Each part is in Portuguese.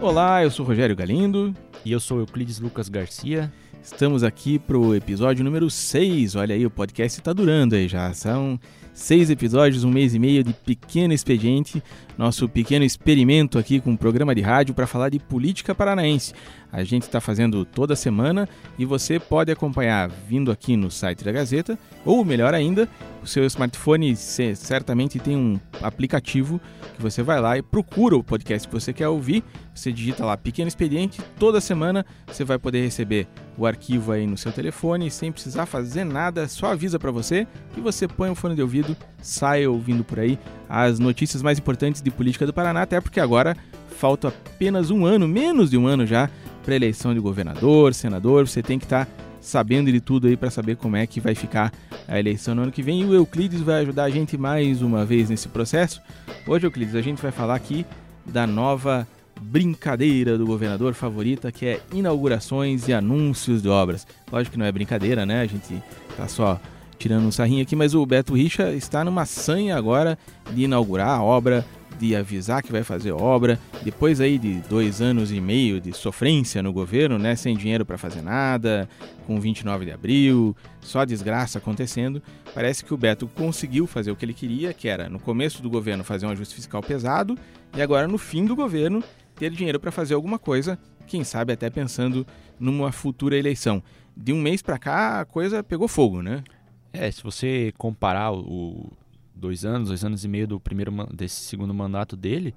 Olá, eu sou Rogério Galindo. E eu sou Euclides Lucas Garcia. Estamos aqui pro episódio número 6. Olha aí, o podcast está durando aí já. São seis episódios, um mês e meio de pequeno expediente, nosso pequeno experimento aqui com um programa de rádio para falar de política paranaense. A gente está fazendo toda semana e você pode acompanhar vindo aqui no site da Gazeta, ou melhor ainda, o seu smartphone certamente tem um aplicativo que você vai lá e procura o podcast que você quer ouvir. Você digita lá Pequeno Expediente, toda semana você vai poder receber o arquivo aí no seu telefone sem precisar fazer nada, só avisa para você e você põe o fone de ouvido, sai ouvindo por aí as notícias mais importantes de política do Paraná, até porque agora falta apenas um ano, menos de um ano já, para eleição de governador, senador, você tem que estar tá sabendo de tudo aí para saber como é que vai ficar a eleição no ano que vem. E o Euclides vai ajudar a gente mais uma vez nesse processo. Hoje, Euclides, a gente vai falar aqui da nova brincadeira do governador favorita, que é inaugurações e anúncios de obras. Lógico que não é brincadeira, né? A gente tá só tirando um sarrinho aqui, mas o Beto Richa está numa sanha agora de inaugurar a obra de avisar que vai fazer obra, depois aí de dois anos e meio de sofrência no governo, né, sem dinheiro para fazer nada, com 29 de abril, só desgraça acontecendo, parece que o Beto conseguiu fazer o que ele queria, que era no começo do governo fazer um ajuste fiscal pesado e agora no fim do governo ter dinheiro para fazer alguma coisa, quem sabe até pensando numa futura eleição. De um mês para cá a coisa pegou fogo, né? É, se você comparar o, dois anos, dois anos e meio do primeiro desse segundo mandato dele,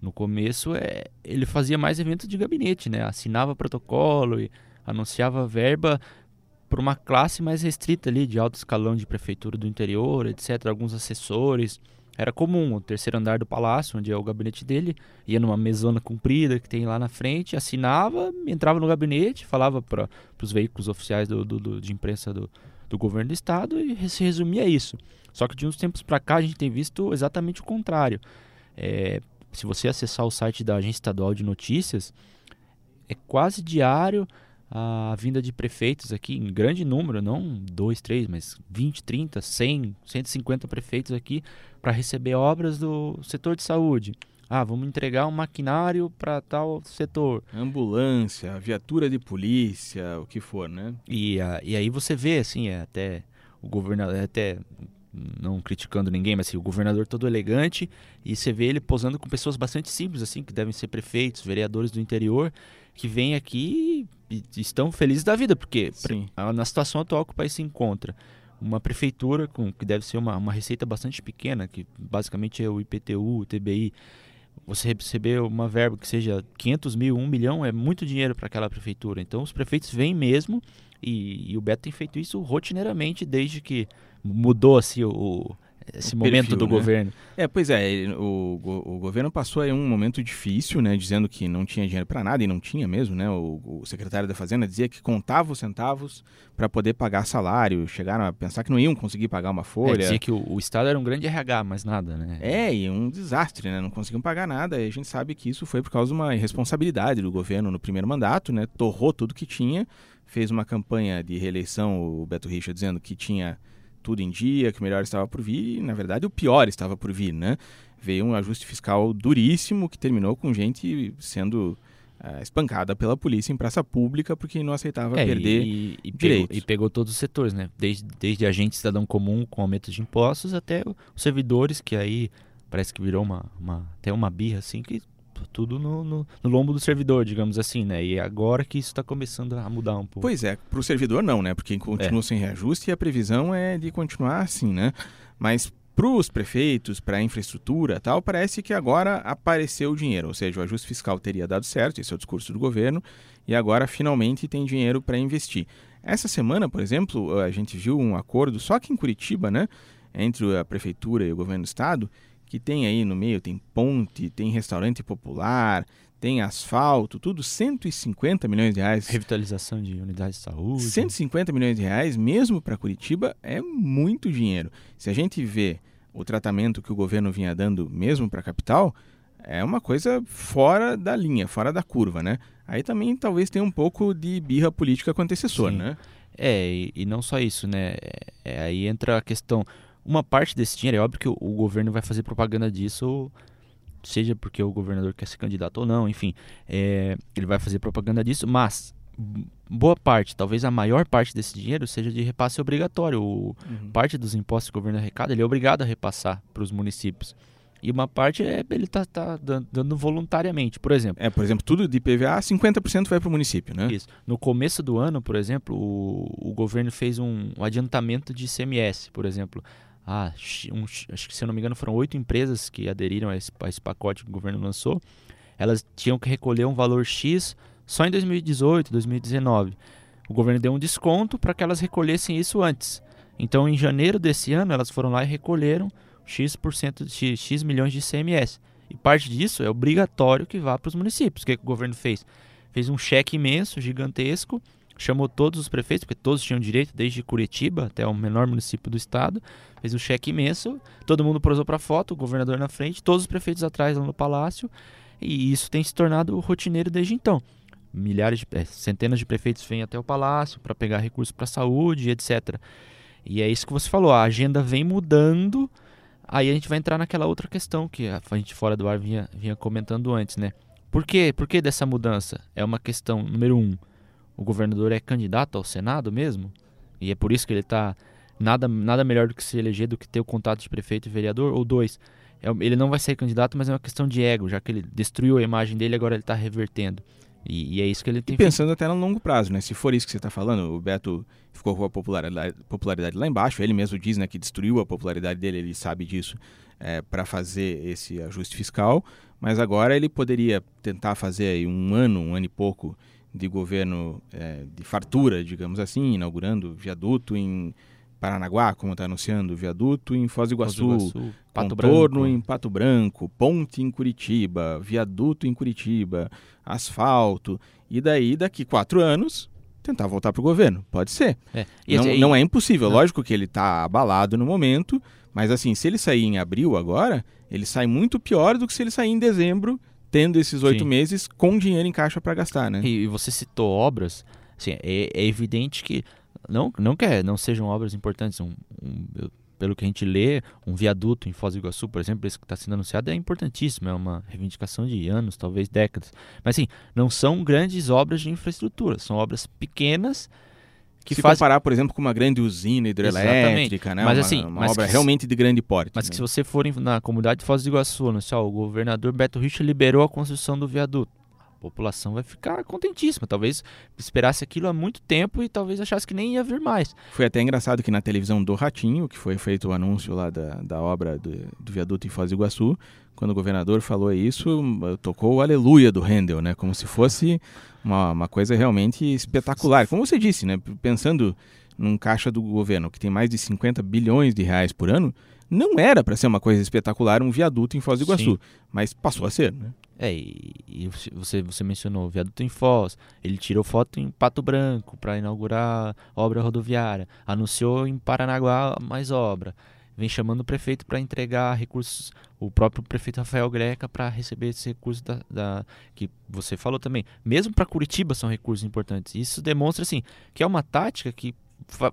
no começo é, ele fazia mais eventos de gabinete, né? Assinava protocolo e anunciava verba para uma classe mais restrita ali de alto escalão de prefeitura do interior, etc. Alguns assessores. Era comum o terceiro andar do palácio, onde é o gabinete dele, ia numa mesona comprida que tem lá na frente, assinava, entrava no gabinete, falava para os veículos oficiais do, do, do, de imprensa do, do governo do estado e se resumia a isso. Só que de uns tempos para cá a gente tem visto exatamente o contrário. É, se você acessar o site da Agência Estadual de Notícias, é quase diário a vinda de prefeitos aqui, em grande número, não dois, três, mas 20, 30, 100, 150 prefeitos aqui para receber obras do setor de saúde. Ah, vamos entregar um maquinário para tal setor. Ambulância, viatura de polícia, o que for, né? E, a, e aí você vê, assim, é até o governador, é até não criticando ninguém, mas assim, o governador todo elegante e você vê ele posando com pessoas bastante simples assim, que devem ser prefeitos, vereadores do interior, que vêm aqui e estão felizes da vida, porque na situação atual que o país se encontra, uma prefeitura com que deve ser uma, uma receita bastante pequena, que basicamente é o IPTU, o TBI, você receber uma verba que seja 500 mil, 1 milhão, é muito dinheiro para aquela prefeitura. Então os prefeitos vêm mesmo e, e, o Beto tem feito isso rotineiramente desde que mudou assim, o, esse o momento perfil, do né? governo. É, pois é, o, o, governo passou aí um momento difícil, né, dizendo que não tinha dinheiro para nada e não tinha mesmo, né? O, o, secretário da Fazenda dizia que contava os centavos para poder pagar salário, chegaram a pensar que não iam conseguir pagar uma folha. É, dizia que o, o, estado era um grande RH, mas nada, né? É, e um desastre, né? Não conseguiam pagar nada. E a gente sabe que isso foi por causa de uma irresponsabilidade do governo no primeiro mandato, né? Torrou tudo que tinha, fez uma campanha de reeleição, o Beto Richa dizendo que tinha tudo em dia, que o melhor estava por vir, e na verdade o pior estava por vir, né? Veio um ajuste fiscal duríssimo que terminou com gente sendo uh, espancada pela polícia em praça pública porque não aceitava é, perder e, e, direitos. Pegou, e pegou todos os setores, né? Desde, desde agente cidadão comum com aumento de impostos até os servidores, que aí parece que virou uma, uma até uma birra assim, que tudo no, no, no, lombo do servidor, digamos assim, né? E agora que isso está começando a mudar um pouco. Pois é, para o servidor não, né? Porque continua é. sem reajuste e a previsão é de continuar assim, né? Mas para os prefeitos, para a infraestrutura tal, parece que agora apareceu o dinheiro, ou seja, o ajuste fiscal teria dado certo, esse é o discurso do governo, e agora finalmente tem dinheiro para investir. Essa semana, por exemplo, a gente viu um acordo só aqui em Curitiba, né? Entre a prefeitura e o governo do estado, que tem aí no meio, tem ponte, tem restaurante popular, tem asfalto, tudo 150 milhões de reais. Revitalização de unidades de saúde. 150 milhões de reais, mesmo para Curitiba, é muito dinheiro. Se a gente vê o tratamento que o governo vinha dando mesmo para a capital, é uma coisa fora da linha, fora da curva, né? Aí também talvez tenha um pouco de birra política com o antecessor, Sim. né? É, e, e, não só isso, né? É, aí entra a questão uma parte desse dinheiro, é óbvio que o, o governo vai fazer propaganda disso seja porque o governador quer ser candidato ou não, enfim, é, ele vai fazer propaganda disso, mas boa parte, talvez a maior parte desse dinheiro seja de repasse obrigatório. O, uhum. Parte dos impostos que o governo arrecada, ele é obrigado a repassar para os municípios. E uma parte é, ele está tá dando voluntariamente, por exemplo. É, por exemplo, tudo de PVA, 50% vai para o município, né? Isso. No começo do ano, por exemplo, o, o governo fez um, um adiantamento de CMS, por exemplo. Ah, um, acho que se eu não me engano foram oito empresas que aderiram a esse, a esse pacote que o governo lançou. Elas tinham que recolher um valor X só em 2018, 2019. O governo deu um desconto para que elas recolhessem isso antes. Então, em janeiro desse ano, elas foram lá e recolheram X%, X, X milhões de CMS. E parte disso é obrigatório que vá para os municípios. O que, que o governo fez? Fez um cheque imenso, gigantesco, chamou todos os prefeitos, porque todos tinham direito, desde Curitiba até o menor município do estado, fez um cheque imenso, todo mundo prosou para foto, o governador na frente, todos os prefeitos atrás lá no palácio, e isso tem se tornado rotineiro desde então milhares de, é, centenas de prefeitos vêm até o palácio para pegar recursos para a saúde, etc. E é isso que você falou, a agenda vem mudando. Aí a gente vai entrar naquela outra questão que a gente fora do ar vinha, vinha comentando antes, né? Por quê? Por que dessa mudança? É uma questão, número um, o governador é candidato ao Senado mesmo? E é por isso que ele está nada, nada melhor do que se eleger do que ter o contato de prefeito e vereador? Ou dois, é, ele não vai ser candidato, mas é uma questão de ego, já que ele destruiu a imagem dele, agora ele está revertendo. E, e, é isso que ele tem e pensando feito. até no longo prazo, né? Se for isso que você está falando, o Beto ficou com a popularidade, popularidade, lá embaixo. Ele mesmo diz né, que destruiu a popularidade dele, ele sabe disso, é, para fazer esse ajuste fiscal. Mas agora ele poderia tentar fazer aí um ano, um ano e pouco de governo é, de fartura, digamos assim, inaugurando viaduto em Paranaguá, como está anunciando, viaduto em Foz do Iguaçu, Foz do Iguaçu Pato contorno Branco. em Pato Branco, ponte em Curitiba, viaduto em Curitiba, asfalto. E daí, daqui quatro anos, tentar voltar para o governo. Pode ser. É. Não, aí, não, é impossível. Não. Lógico que ele está abalado no momento, mas assim, se ele sair em abril agora, ele sai muito pior do que se ele sair em dezembro, tendo esses oito meses com dinheiro em caixa para gastar, né? E, e, você citou obras, assim, é, é evidente que não, não quer, não sejam obras importantes. Um, um, pelo que a gente lê, um viaduto em Foz do Iguaçu, por exemplo, esse que está sendo anunciado é importantíssimo, é uma reivindicação de anos, talvez décadas. Mas assim, não são grandes obras de infraestrutura, são obras pequenas que se faz... comparar, por exemplo, com uma grande usina hidrelétrica, né? Mas, uma, assim, uma mas obra realmente de grande porte. Mas né? que se você for na comunidade de Foz do Iguaçu, anunciar, o governador Beto Richa liberou a construção do viaduto população vai ficar contentíssima. Talvez esperasse aquilo há muito tempo e talvez achasse que nem ia vir mais. Foi até engraçado que na televisão do Ratinho, que foi feito o anúncio lá da, da obra do, do viaduto em Foz do Iguaçu, quando o governador falou isso, tocou o aleluia do Handel, né? Como se fosse uma, uma coisa realmente espetacular. Como você disse, né? Pensando num caixa do governo que tem mais de 50 bilhões de reais por ano, não era para ser uma coisa espetacular um viaduto em Foz do Iguaçu, Sim. mas passou a ser, né? É, e, você, você mencionou o viaduto em Foz, ele tirou foto em Pato Branco para inaugurar obra rodoviária, anunciou em Paranaguá mais obra, vem chamando o prefeito para entregar recursos, o próprio prefeito Rafael Greca para receber esses recursos da, da, que você falou também. Mesmo para Curitiba são recursos importantes. Isso demonstra assim que é uma tática que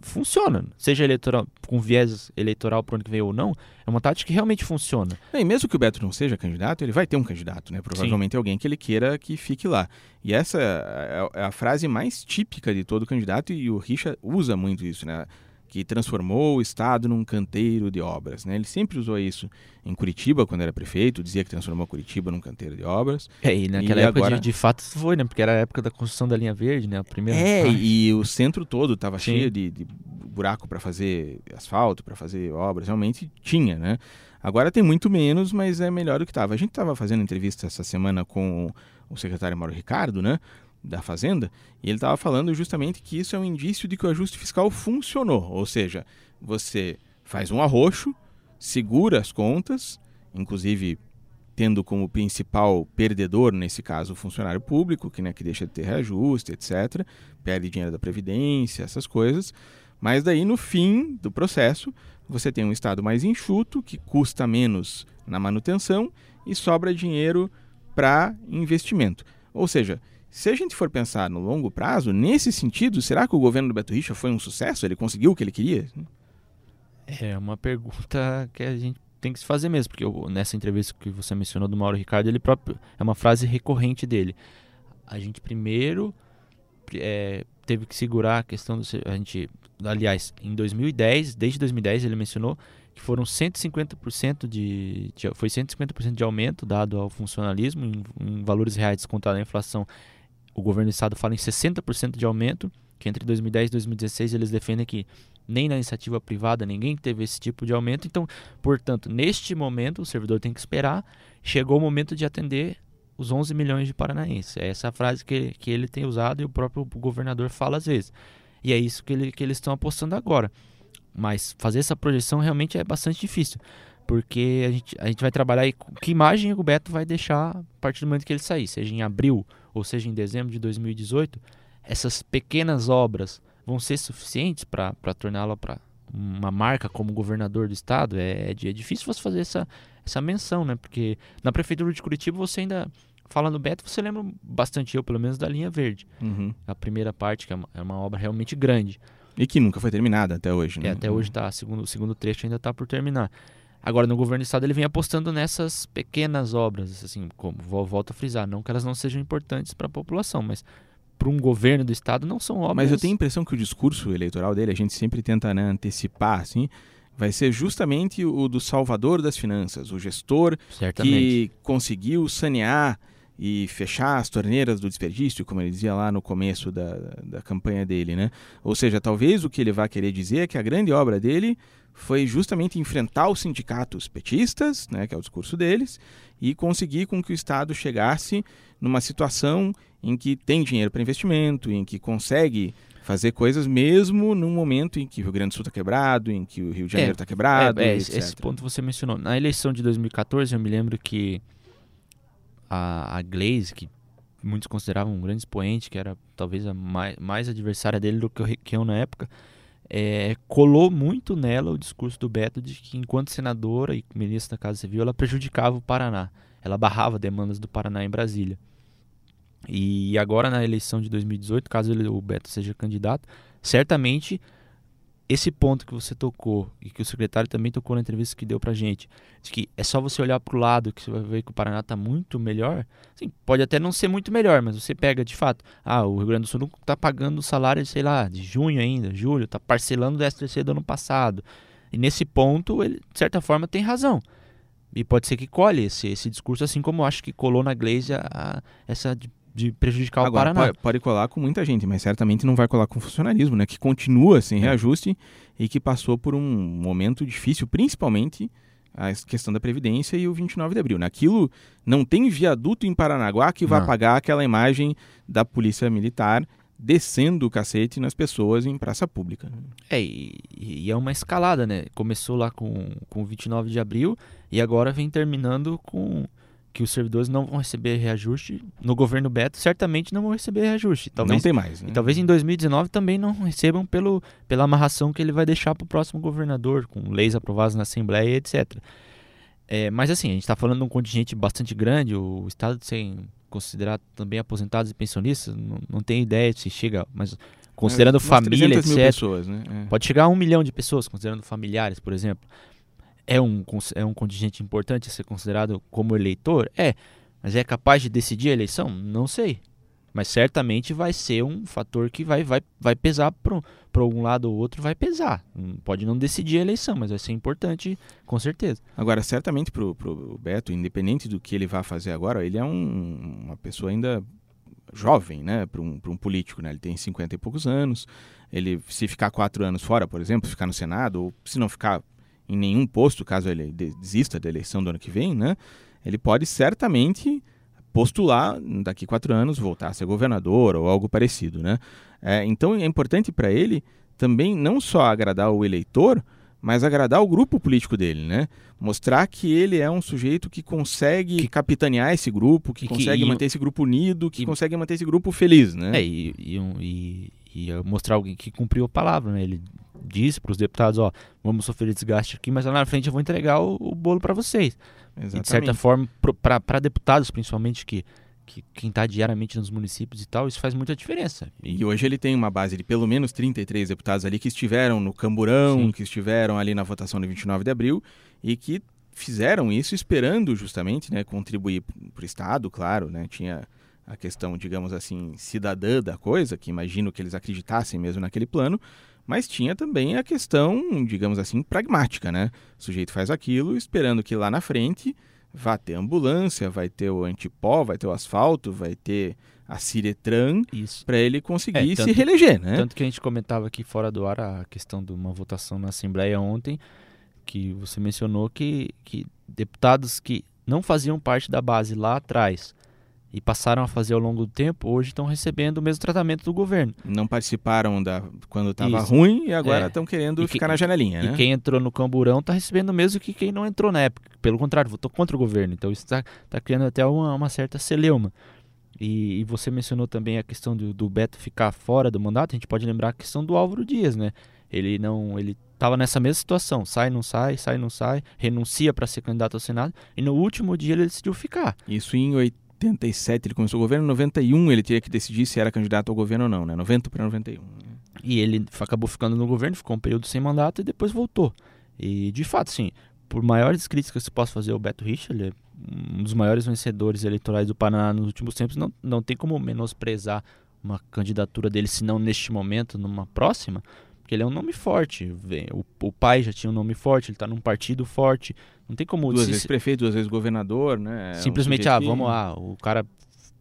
funciona. Seja eleitoral, com viés eleitoral para onde que veio ou não, é uma tática que realmente funciona. É, e mesmo que o Beto não seja candidato, ele vai ter um candidato, né? Provavelmente Sim. alguém que ele queira que fique lá. E essa é, é a frase mais típica de todo candidato e o Richa usa muito isso, né? Que transformou o estado num canteiro de obras. Né? Ele sempre usou isso em Curitiba, quando era prefeito, dizia que transformou Curitiba num canteiro de obras. É, e naquela e época agora... de, de, fato foi, né? Porque era a época da construção da linha verde, né? A primeira. É, e o centro todo estava cheio de, de buraco para fazer asfalto, para fazer obras. Realmente tinha, né? Agora tem muito menos, mas é melhor do que estava. A gente estava fazendo entrevista essa semana com o secretário Mauro Ricardo, né? Da Fazenda, e ele estava falando justamente que isso é um indício de que o ajuste fiscal funcionou. Ou seja, você faz um arroxo, segura as contas, inclusive tendo como principal perdedor, nesse caso, o funcionário público, que, né, que deixa de ter reajuste, etc., perde dinheiro da Previdência, essas coisas. Mas daí, no fim do processo, você tem um Estado mais enxuto, que custa menos na manutenção e sobra dinheiro para investimento. Ou seja, se a gente for pensar no longo prazo, nesse sentido, será que o governo do Beto Richa foi um sucesso? Ele conseguiu o que ele queria? É uma pergunta que a gente tem que se fazer mesmo, porque eu, nessa entrevista que você mencionou do Mauro Ricardo, ele próprio é uma frase recorrente dele. A gente primeiro é, teve que segurar a questão do a gente, aliás, em 2010, desde 2010 ele mencionou que foram 150% de, de foi 150% de aumento dado ao funcionalismo em, em valores reais descontado a inflação. O governo do estado fala em 60% de aumento, que entre 2010 e 2016 eles defendem que nem na iniciativa privada ninguém teve esse tipo de aumento. Então, portanto, neste momento, o servidor tem que esperar. Chegou o momento de atender os 11 milhões de paranaenses. É essa frase que, que ele tem usado e o próprio governador fala às vezes. E é isso que, ele, que eles estão apostando agora. Mas fazer essa projeção realmente é bastante difícil. Porque a gente, a gente vai trabalhar com que imagem o Beto vai deixar a partir do momento que ele sair, seja em abril ou seja em dezembro de 2018. Essas pequenas obras vão ser suficientes para torná-la para uma marca como governador do estado, é, é, é, difícil você fazer essa, essa menção, né? Porque na prefeitura de Curitiba você ainda fala no Beto, você lembra bastante eu, pelo menos da linha verde. Uhum. A primeira parte, que é uma, é uma, obra realmente grande. E que nunca foi terminada até hoje, né? É, até hoje tá, segundo, o segundo trecho ainda está por terminar. Agora, no governo do estado, ele vem apostando nessas pequenas obras, assim, como volto a frisar, não que elas não sejam importantes para a população, mas para um governo do estado não são obras. Mas eu tenho a impressão que o discurso eleitoral dele, a gente sempre tenta né, antecipar, assim, vai ser justamente o do salvador das finanças, o gestor Certamente. que conseguiu sanear e fechar as torneiras do desperdício, como ele dizia lá no começo da, da campanha dele, né? Ou seja, talvez o que ele vai querer dizer é que a grande obra dele foi justamente enfrentar os sindicatos petistas, né, que é o discurso deles, e conseguir com que o Estado chegasse numa situação em que tem dinheiro para investimento, em que consegue fazer coisas mesmo no momento em que o Rio Grande do Sul está quebrado, em que o Rio de Janeiro está é, quebrado. É, é esse ponto você mencionou. Na eleição de 2014, eu me lembro que a, a Glaze, que muitos consideravam um grande expoente, que era talvez a mais, mais adversária dele do que o Requião na época, é, colou muito nela o discurso do Beto de que, enquanto senadora e ministra da Casa Civil, ela prejudicava o Paraná. Ela barrava demandas do Paraná em Brasília. E agora na eleição de 2018, caso ele, o Beto seja candidato, certamente esse ponto que você tocou e que o secretário também tocou na entrevista que deu pra gente, de que é só você olhar para o lado que você vai ver que o Paraná está muito melhor. Sim, pode até não ser muito melhor, mas você pega de fato, ah, o Rio Grande do Sul não está pagando o salário, sei lá, de junho ainda, julho, está parcelando o 13 do ano passado. E nesse ponto, ele, de certa forma, tem razão. E pode ser que colhe esse, esse discurso, assim como acho que colou na Glaze a, a, essa prejudicar Agora, o Paraná. Pode, pode, colar com muita gente, mas certamente não vai colar com o funcionalismo, né? Que continua sem é. reajuste e que passou por um momento difícil, principalmente a questão da Previdência e o 29 de abril. Naquilo não tem viaduto em Paranaguá que vai apagar aquela imagem da polícia militar descendo o cacete nas pessoas em praça pública. É, e, e, é uma escalada, né? Começou lá com, com 29 de abril e agora vem terminando com que os servidores não vão receber reajuste. No governo Beto, certamente não vão receber reajuste. Talvez, não tem mais. Né? E talvez em 2019 também não recebam pelo, pela amarração que ele vai deixar para o próximo governador, com leis aprovadas na Assembleia, etc. É, mas assim, a gente está falando de um contingente bastante grande, o Estado sem considerar também aposentados e pensionistas, não, não tem ideia se chega, mas considerando é, família, etc. Pessoas, né? é. Pode chegar a um milhão de pessoas, considerando familiares, por exemplo é um, é um contingente importante a ser considerado como eleitor? É. Mas é capaz de decidir a eleição? Não sei. Mas certamente vai ser um fator que vai, vai, vai pesar para um lado ou outro, vai pesar. Pode não decidir a eleição, mas vai ser importante, com certeza. Agora, certamente para o Beto, independente do que ele vá fazer agora, ele é um, uma pessoa ainda jovem, né, para um, um político, né? Ele tem 50 e poucos anos. Ele, se ficar quatro anos fora, por exemplo, ficar no Senado, ou se não ficar em nenhum posto, caso ele desista da eleição do ano que vem, né? Ele pode certamente postular daqui quatro anos voltar a ser governador ou algo parecido, né? É, então é importante para ele também não só agradar o eleitor, mas agradar o grupo político dele, né? Mostrar que ele é um sujeito que consegue que, capitanear esse grupo, que, consegue manter esse grupo unido, que e, consegue manter esse grupo feliz, né? É, e, e, e, mostrar alguém que cumpriu a palavra, né? Ele disse para os deputados, ó, vamos sofrer desgaste aqui, mas lá na frente eu vou entregar o, o bolo para vocês. Exatamente. E de certa forma, para deputados principalmente que que quem está diariamente nos municípios e tal, isso faz muita diferença. E hoje ele tem uma base de pelo menos 33 deputados ali que estiveram no Camburão, Sim. que estiveram ali na votação de 29 de abril e que fizeram isso esperando justamente né, contribuir para o Estado, claro, né, tinha a questão, digamos assim, cidadã da coisa, que imagino que eles acreditassem mesmo naquele plano, mas tinha também a questão, digamos assim, pragmática, né? O sujeito faz aquilo esperando que lá na frente vá ter ambulância, vai ter o antipó, vai ter o asfalto, vai ter a Ciretran para ele conseguir é, tanto, se reeleger, né? Tanto que a gente comentava aqui fora do ar a questão de uma votação na Assembleia ontem, que você mencionou que, que deputados que não faziam parte da base lá atrás e passaram a fazer ao longo do tempo, hoje estão recebendo o mesmo tratamento do governo. Não participaram da quando estava ruim e agora estão é. querendo ficar na janelinha, né? E quem entrou no camburão está recebendo o mesmo que quem não entrou na época. Pelo contrário, votou contra o governo. Então isso está tá criando até uma, uma certa celeuma. E, e, você mencionou também a questão do, do, Beto ficar fora do mandato. A gente pode lembrar a questão do Álvaro Dias, né? Ele não, ele estava nessa mesma situação, sai, não sai, sai, não sai, renuncia para ser candidato ao Senado e no último dia ele decidiu ficar. Isso em 87 ele começou o governo, em 91 ele teria que decidir se era candidato ao governo ou não, né? 90 para 91. E ele acabou ficando no governo, ficou um período sem mandato e depois voltou. E de fato, sim, por maiores críticas que possa fazer ao Beto Richa, ele é um dos maiores vencedores eleitorais do Paraná nos últimos tempos, não, não tem como menosprezar uma candidatura dele, se não neste momento, numa próxima, porque ele é um nome forte. O, o pai já tinha um nome forte, ele está num partido forte. Não tem como. Duas se, vezes prefeito, duas vezes governador, né? É simplesmente, um ah, vamos lá, o cara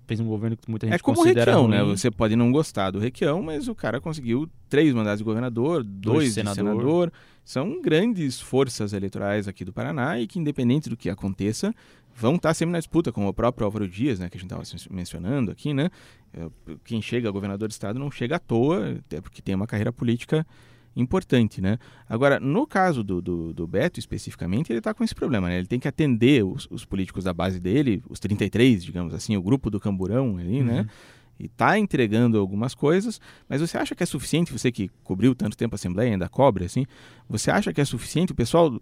fez um governo que muita gente é como considera o Requião, né? Você pode não gostar do Requião, mas o cara conseguiu três mandatos de governador, dois, dois senador. de senador. São grandes forças eleitorais aqui do Paraná e que, independente do que aconteça, vão estar sempre na disputa, como o próprio Álvaro Dias, né, que a gente estava mencionando aqui, né? É, quem chega a governador do estado não chega à toa, até porque tem uma carreira política importante, né? Agora, no caso do, do, do Beto especificamente, ele está com esse problema, né? Ele tem que atender os, os, políticos da base dele, os 33, digamos assim, o grupo do Camburão ali, né? uhum. né? E está entregando algumas coisas, mas você acha que é suficiente, você que cobriu tanto tempo a Assembleia, ainda cobre, assim, você acha que é suficiente? O pessoal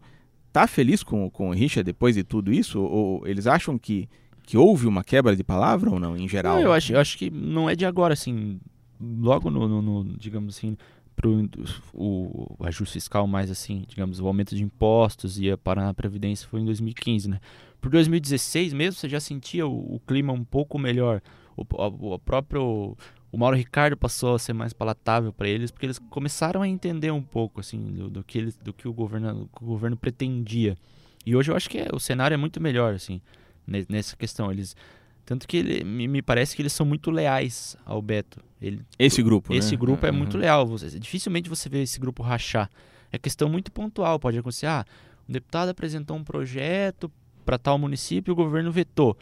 tá feliz com, com o Richard depois de tudo isso? Ou eles acham que, que houve uma quebra de palavra ou não, em geral? Não, eu, acho, eu acho que não é de agora, assim. Logo no, no, no digamos assim, pro o, o ajuste fiscal mais assim, digamos, o aumento de impostos e a parar na Previdência foi em 2015, né? Por 2016 mesmo, você já sentia o, o clima um pouco melhor. O, o próprio o Mauro Ricardo passou a ser mais palatável para eles, porque eles começaram a entender um pouco assim do, do que, eles, do que o, governo, o governo pretendia. E hoje eu acho que é, o cenário é muito melhor assim nessa questão. Eles tanto que ele, me parece que eles são muito leais ao Beto. Ele, esse grupo, Esse né? grupo é uhum. muito leal. Você, dificilmente você vê esse grupo rachar. É questão muito pontual. Pode acontecer, ah, um deputado apresentou um projeto para tal município e o governo vetou.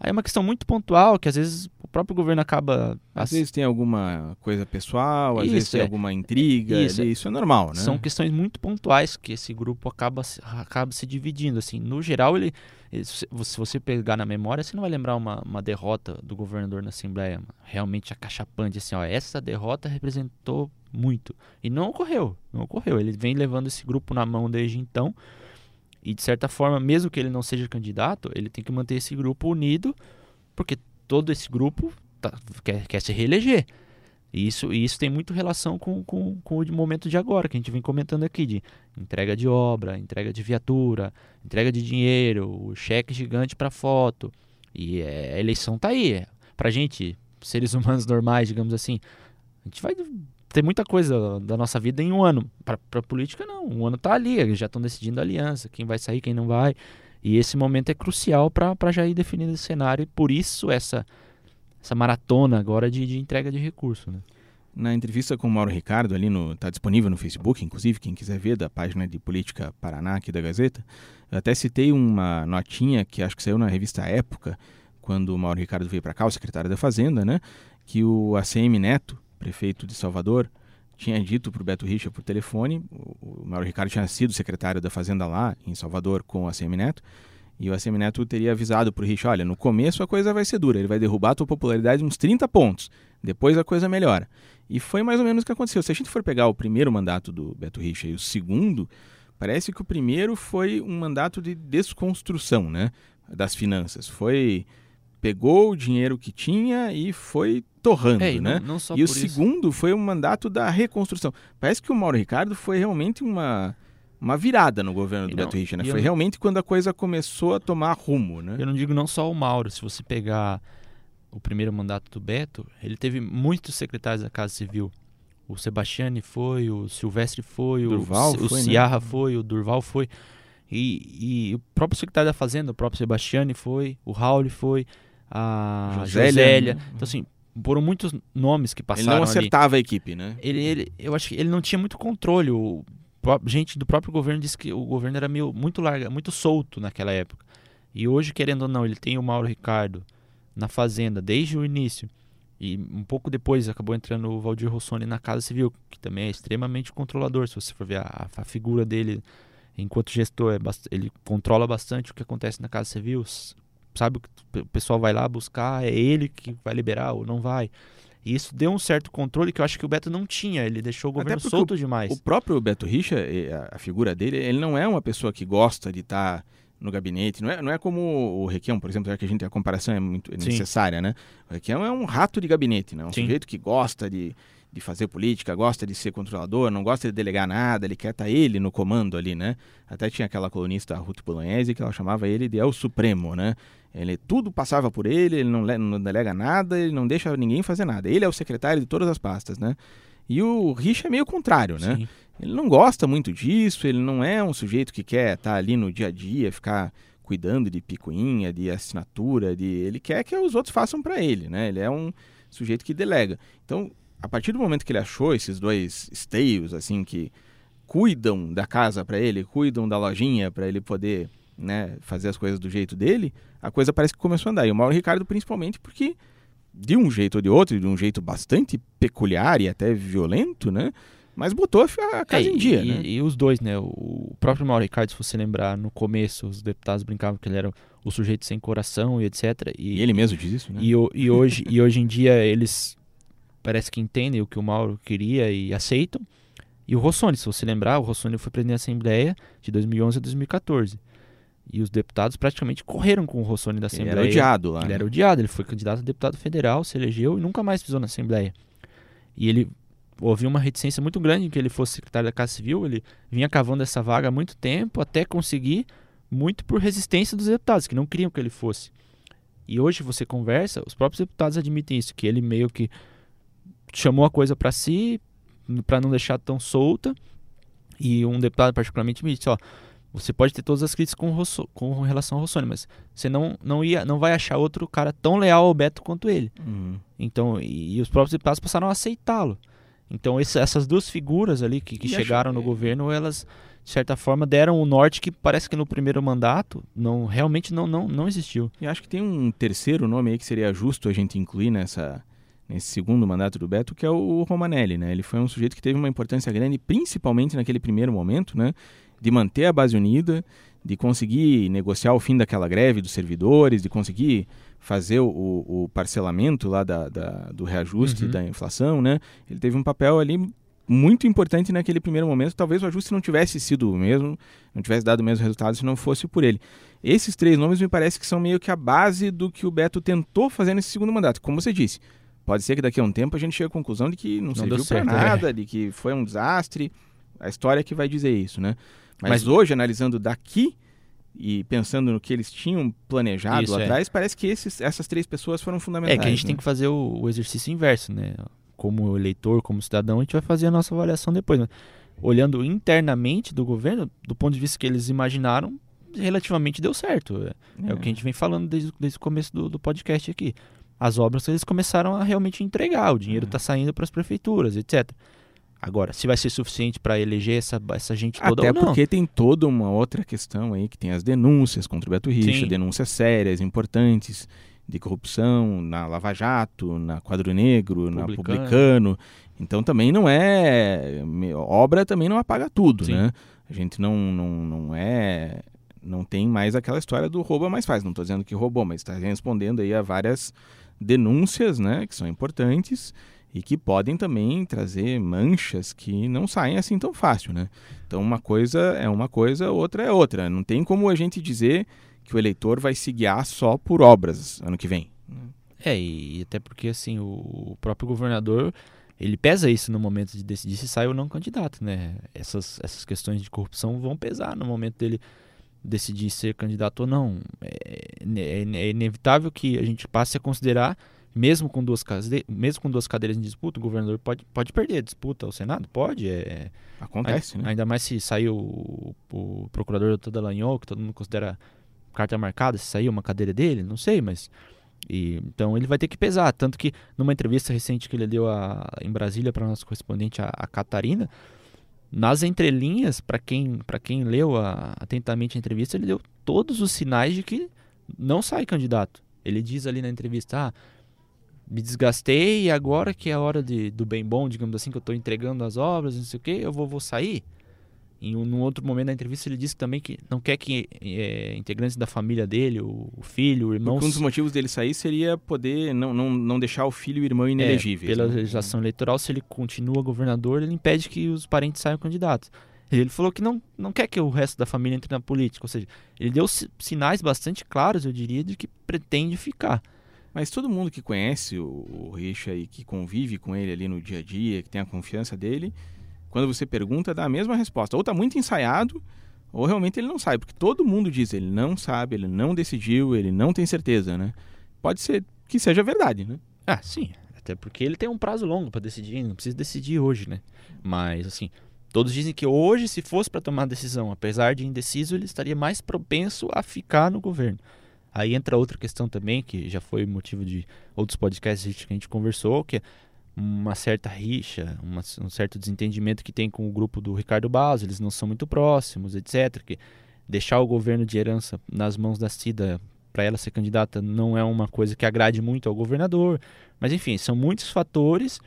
Aí é uma questão muito pontual que às vezes o próprio governo acaba. Às vezes tem alguma coisa pessoal, às isso, vezes tem é. alguma intriga, isso, ali, isso é normal, né? São questões muito pontuais que esse grupo acaba, acaba se dividindo. Assim, no geral, ele, ele se você pegar na memória, você não vai lembrar uma, uma derrota do governador na Assembleia realmente acachapante, assim, ó, essa derrota representou muito. E não ocorreu, não ocorreu. Ele vem levando esse grupo na mão desde então. E de certa forma, mesmo que ele não seja candidato, ele tem que manter esse grupo unido, porque todo esse grupo tá, quer, quer se reeleger. E isso, isso tem muito relação com, com, com o momento de agora, que a gente vem comentando aqui, de entrega de obra, entrega de viatura, entrega de dinheiro, o cheque gigante para foto. E é, a eleição tá aí. Pra gente, seres humanos normais, digamos assim, a gente vai ter muita coisa da nossa vida em um ano. Para a política, não. Um ano está ali, eles já estão decidindo a aliança, quem vai sair, quem não vai. E esse momento é crucial para já ir definindo esse cenário. E por isso essa, essa maratona agora de, de entrega de recurso. Né? Na entrevista com o Mauro Ricardo, ali no. está disponível no Facebook, inclusive, quem quiser ver, da página de política Paraná aqui da Gazeta, eu até citei uma notinha que acho que saiu na revista Época, quando o Mauro Ricardo veio para cá, o secretário da Fazenda, né? Que o ACM Neto, prefeito de Salvador, tinha dito para o Beto Richa por telefone, o, Mauro Ricardo tinha sido secretário da Fazenda lá em Salvador com o ACM Neto, e o ACM Neto teria avisado para o Richa, olha, no começo a coisa vai ser dura, ele vai derrubar a tua popularidade uns 30 pontos, depois a coisa melhora. E foi mais ou menos o que aconteceu. Se a gente for pegar o primeiro mandato do Beto Richa e o segundo, parece que o primeiro foi um mandato de desconstrução né, das finanças. Foi pegou o dinheiro que tinha e foi torrando, é, e né? Não, não e o segundo foi um mandato da reconstrução. Parece que o Mauro Ricardo foi realmente uma uma virada no governo do não- Beto Richa, né? eu Foi não- realmente quando a coisa começou a tomar rumo, né? Eu não digo não só o Mauro, se você pegar o primeiro mandato do Beto, ele teve muitos secretários da Casa Civil. O Sebastiani foi, o Silvestre foi, o, Durval o foi, né? Ciarra foi, o Durval foi. E, e o próprio secretário da Fazenda, o próprio Sebastiani foi, o Raul foi, a Josélia, Josélia. né? Então, assim, foram muitos nomes que Ele passaram não ali acertava a equipe, né? ele, ele- eu acho que ele não tinha muito controle. O, gente do próprio governo disse que o governo era meio, muito larga, muito solto naquela época. E hoje, querendo ou não, ele tem o Mauro Ricardo na Fazenda desde o início. E um pouco depois acabou entrando o Valdir Rossoni na Casa Civil, que também é extremamente controlador. Se você for ver a, a figura dele enquanto gestor, é bast- ele controla bastante o que acontece na Casa Civil. Sabe o que o pessoal vai lá buscar, é ele que vai liberar ou não vai. E isso deu um certo controle que eu acho que o Beto não tinha. Ele deixou o governo solto demais. O próprio Beto Richa, a- figura dele, ele não é uma pessoa que gosta de estar no gabinete. Não é, não é como o Requião, por exemplo, já que a gente a comparação é muito necessária, né? O Requião é um rato de gabinete, né? Um Sim. sujeito que gosta de, de fazer política, gosta de ser controlador, não gosta de delegar nada, ele quer estar ele no comando ali, né? Até tinha aquela colunista Ruth Bolognese que ela chamava ele de El Supremo, né? Ele tudo passava por ele, ele não, não delega nada, ele não deixa ninguém fazer nada. Ele é o secretário de todas as pastas, né? E o Richa é meio contrário, né? Sim. Ele não gosta muito disso, ele não é um sujeito que quer estar ali no dia a dia, ficar cuidando de picuinha, de assinatura, de ele quer que os outros façam para ele, né? Ele é um sujeito que delega. Então, a partir do momento que ele achou esses dois esteios assim que cuidam da casa para ele, cuidam da lojinha para ele poder, né, fazer as coisas do jeito dele, a coisa parece que começou a andar. E o Mauro Ricardo principalmente porque de um jeito ou de outro, de um jeito bastante peculiar e até violento, né? Mas botou a casa É, em dia, e, né? e os dois, né? O próprio Mauro Ricardo, se você lembrar, no começo, os deputados brincavam que ele era o sujeito sem coração e etc. E ele mesmo diz isso, né? E, e hoje, e hoje em dia eles parece que entendem o que o Mauro queria e aceitam. E o Rossoni, se você lembrar, o Rossoni foi presidente da Assembleia de 2011 a 2014. E os deputados praticamente correram com o Rossoni da Ele Assembleia. era odiado lá. Ele né? era odiado, ele foi candidato a deputado federal, se elegeu e nunca mais pisou na Assembleia. E ele houve uma reticência muito grande em que ele fosse secretário da Casa Civil, ele vinha cavando essa vaga há muito tempo até conseguir, muito por resistência dos deputados, que não queriam que ele fosse. E hoje você conversa, os próprios deputados admitem isso, que ele meio que chamou a coisa para si, para não deixar tão solta. E um deputado particularmente me disse, ó, você pode ter todas as críticas com, Rosso- com relação ao Rossoni, mas você não, não, ia, não vai achar outro cara tão leal ao Beto quanto ele. Uhum. Então, e, e os próprios deputados passaram a aceitá-lo. Então, esse- essas duas figuras ali que, que chegaram no é- governo, elas, de certa forma, deram o norte que parece que no primeiro mandato não realmente não, não, não existiu. E acho que tem um terceiro nome aí que seria justo a gente incluir nessa, nesse segundo mandato do Beto, que é o Romanelli, né? Ele foi um sujeito que teve uma importância grande, principalmente naquele primeiro momento, né? De manter a base unida, de conseguir negociar o fim daquela greve dos servidores, de conseguir fazer o, o parcelamento lá da, da- do reajuste Uhum. da inflação, né? Ele teve um papel ali muito importante naquele primeiro momento. Talvez o ajuste não tivesse sido o mesmo, não tivesse dado o mesmo resultado se não fosse por ele. Esses três nomes me parece que são meio que a base do que o Beto tentou fazer nesse segundo mandato. Como você disse, pode ser que daqui a um tempo a gente chegue à conclusão de que não, Não serviu deu para certo, é. nada, de que foi um desastre. A história que vai dizer isso, né? Mas, Mas- hoje, analisando daqui e pensando no que eles tinham planejado Isso, é. atrás, parece que esses, essas três pessoas foram fundamentais. É que a gente né? tem que fazer o, o exercício inverso, né? Como eleitor, como cidadão, a gente vai fazer a nossa avaliação depois. Mas olhando internamente do governo, do ponto de vista que eles imaginaram, relativamente deu certo. É, é o que a gente vem falando desde, desde o começo do, do podcast aqui. As obras eles começaram a realmente entregar, o dinheiro está saindo para as prefeituras, etc. Agora, se vai ser suficiente para eleger essa, essa gente toda Até ou não. porque tem toda uma outra questão aí, que tem as denúncias contra o Beto Richa, denúncias sérias, importantes, de corrupção na Lava Jato, na Quadro Negro, na Publicano. Publicano. Então também não é. Obra também não apaga tudo, Sim. né? A gente não, não, não é. Não tem mais aquela história do rouba mais faz. Não estou dizendo que roubou, mas está respondendo aí a várias denúncias, né? Que são importantes e que podem também trazer manchas que não saem assim tão fácil, né? Então uma coisa é uma coisa, outra é outra. Não tem como a gente dizer que o eleitor vai se guiar só por obras ano que vem. É, e até porque assim, o próprio governador ele pesa isso no momento de decidir se sai ou não candidato, né? Essas, essas questões de corrupção vão pesar no momento dele decidir ser candidato ou não. É, é, é inevitável que a gente passe a considerar, mesmo com duas, mesmo com duas cadeiras em disputa, o governador pode, pode perder a disputa ao Senado? Pode. É, Acontece, ainda, né? Ainda mais se saiu o, o procurador Dr. Dallagnol, que todo mundo considera carta marcada, se saiu uma cadeira dele, não sei, mas e, então ele vai ter que pesar. Tanto que numa entrevista recente que ele deu a, em Brasília para nosso correspondente, a, a, Catarina, nas entrelinhas, para quem, quem leu a, atentamente a entrevista, ele deu todos os sinais de que não sai candidato. Ele diz ali na entrevista: ah, me desgastei e agora que é a hora de, do bem bom, digamos assim, que eu estou entregando as obras, não sei o que, eu vou, vou sair. Em um outro momento da entrevista, ele disse também que não quer que é, integrantes da família dele, o, o filho, o irmão. Porque um dos motivos dele sair seria poder não, não, não deixar o filho e o irmão inelegíveis. É, pela né? legislação eleitoral, se ele continua governador, ele impede que os parentes saiam candidatos. Ele falou que não, não quer que o resto da família entre na política. Ou seja, ele deu sinais bastante claros, eu diria, de que pretende ficar. Mas todo mundo que conhece o, o Richa e que convive com ele ali no dia a dia, que tem a confiança dele, quando você pergunta, dá a mesma resposta. Ou está muito ensaiado, ou realmente ele não sabe. Porque todo mundo diz, ele não sabe, ele não decidiu, ele não tem certeza, né? Pode ser que seja verdade, né? Ah, sim. Até porque ele tem um prazo longo para decidir, não precisa decidir hoje, né? Mas, assim, todos dizem que hoje, se fosse para tomar decisão, apesar de indeciso, ele estaria mais propenso a ficar no governo. Aí entra outra questão também, que já foi motivo de outros podcasts que a gente conversou, que é uma certa rixa, uma, um certo desentendimento que tem com o grupo do Ricardo Barros, eles não são muito próximos, etc. Que deixar o governo de herança nas mãos da Cida para ela ser candidata não é uma coisa que agrade muito ao governador. Mas enfim, são muitos fatores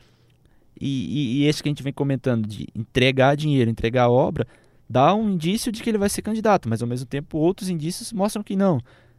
e, e, e esse que a gente vem comentando de entregar dinheiro, entregar obra, dá um indício de que ele vai ser candidato, mas ao mesmo tempo outros indícios mostram que não.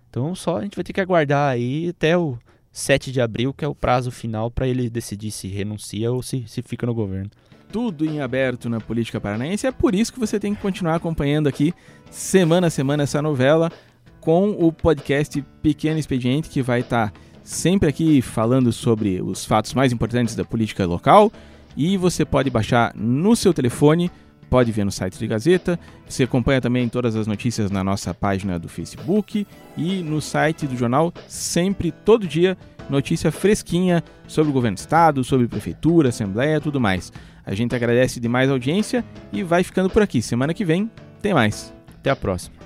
Então só a gente vai ter que aguardar aí até o 7 de abril, que é o prazo final para ele decidir se renuncia ou se, se fica no governo. Tudo em aberto na política paranaense. É por isso que você tem que continuar acompanhando aqui, semana a semana, essa novela com o podcast Pequeno Expediente, que vai estar tá sempre aqui falando sobre os fatos mais importantes da política local. E você pode baixar no seu telefone pode ver no site de Gazeta. Você acompanha também todas as notícias na nossa página do Facebook e no site do jornal, sempre, todo dia, notícia fresquinha sobre o governo do estado, sobre prefeitura, assembleia, tudo mais. A gente agradece demais a audiência e vai ficando por aqui. Semana que vem tem mais. Até a próxima.